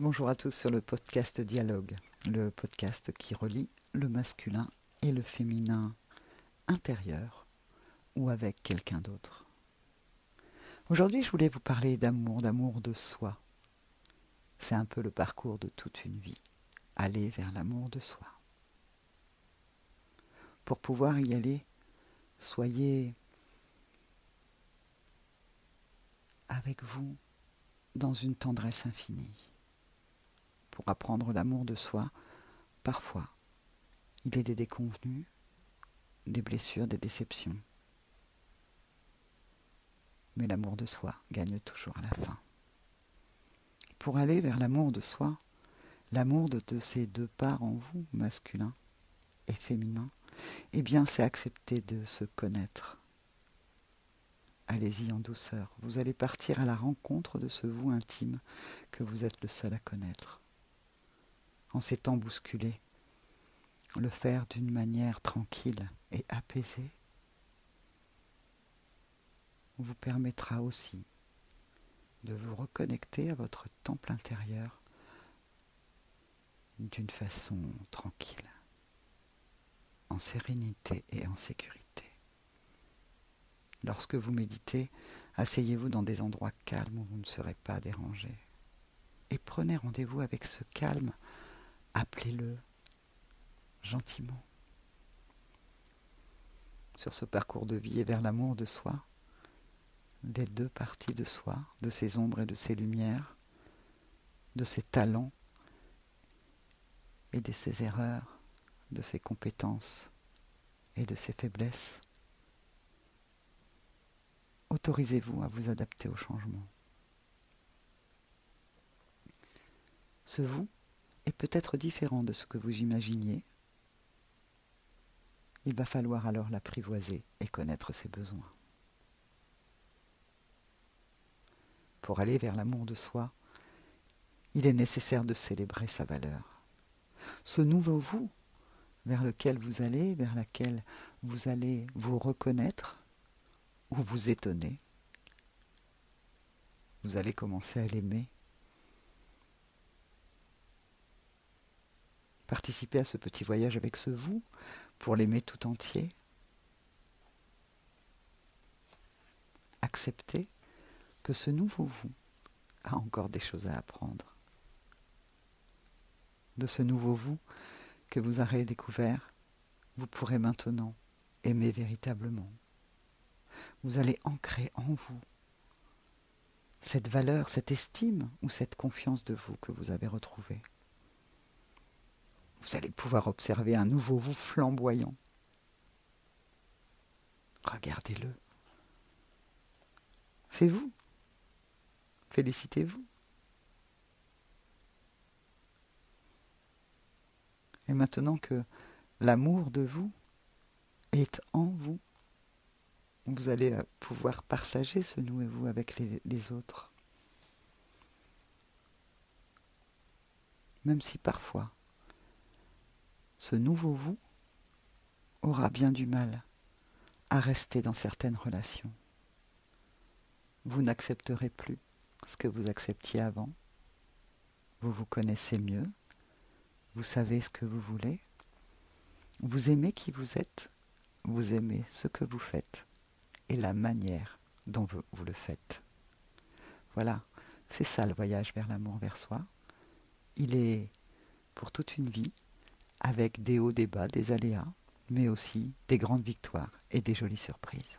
Bonjour à tous sur le podcast Dialogue, le podcast qui relie le masculin et le féminin intérieur ou avec quelqu'un d'autre. Aujourd'hui, je voulais vous parler d'amour, d'amour de soi. C'est un peu le parcours de toute une vie, aller vers l'amour de soi. Pour pouvoir y aller, soyez avec vous dans une tendresse infinie. Apprendre l'amour de soi, parfois, il est des déconvenus, des blessures, des déceptions. Mais l'amour de soi gagne toujours à la fin. Pour aller vers l'amour de soi, l'amour de, ces deux parts en vous, masculin et féminin, eh bien c'est accepter de se connaître, Allez-y en douceur. Vous allez partir à la rencontre de ce vous intime que vous êtes le seul à connaître. En ces temps bousculés, le faire d'une manière tranquille et apaisée vous permettra aussi de vous reconnecter à votre temple intérieur d'une façon tranquille, en sérénité et en sécurité. Lorsque vous méditez, asseyez-vous dans des endroits calmes où vous ne serez pas dérangé. Et prenez rendez-vous avec ce calme, appelez-le gentiment. Sur ce parcours de vie et vers l'amour de soi, des deux parties de soi, de ses ombres et de ses lumières, de ses talents et de ses erreurs, de ses compétences et de ses faiblesses. Autorisez-vous à vous adapter au changement. Ce vous est peut-être différent de ce que vous imaginiez. Il va falloir alors l'apprivoiser et connaître ses besoins. Pour aller vers l'amour de soi, il est nécessaire de célébrer sa valeur. Ce nouveau vous vers lequel vous allez, vers lequel vous allez vous reconnaître, ou vous étonner. Vous allez commencer à l'aimer. Participez à ce petit voyage avec ce vous pour l'aimer tout entier. Acceptez que ce nouveau vous a encore des choses à apprendre. De ce nouveau vous que vous aurez découvert, vous pourrez maintenant aimer véritablement vous allez ancrer en vous cette valeur, cette estime ou cette confiance de vous que vous avez retrouvée. Vous allez pouvoir observer un nouveau vous flamboyant. Regardez-le. C'est vous. Félicitez-vous. Et maintenant que l'amour de vous est en vous, vous allez euh, pouvoir partager ce nous et vous avec les, autres. Même si parfois ce nouveau vous aura bien du mal à rester dans certaines relations. Vous n'accepterez plus ce que vous acceptiez avant. Vous vous connaissez mieux. Vous savez ce que vous voulez. Vous aimez qui vous êtes. Vous aimez ce que vous faites et la manière dont vous, le faites. Voilà, c'est ça le voyage vers l'amour vers soi. Il est pour toute une vie, avec des hauts, des bas, des aléas, mais aussi des grandes victoires et des jolies surprises.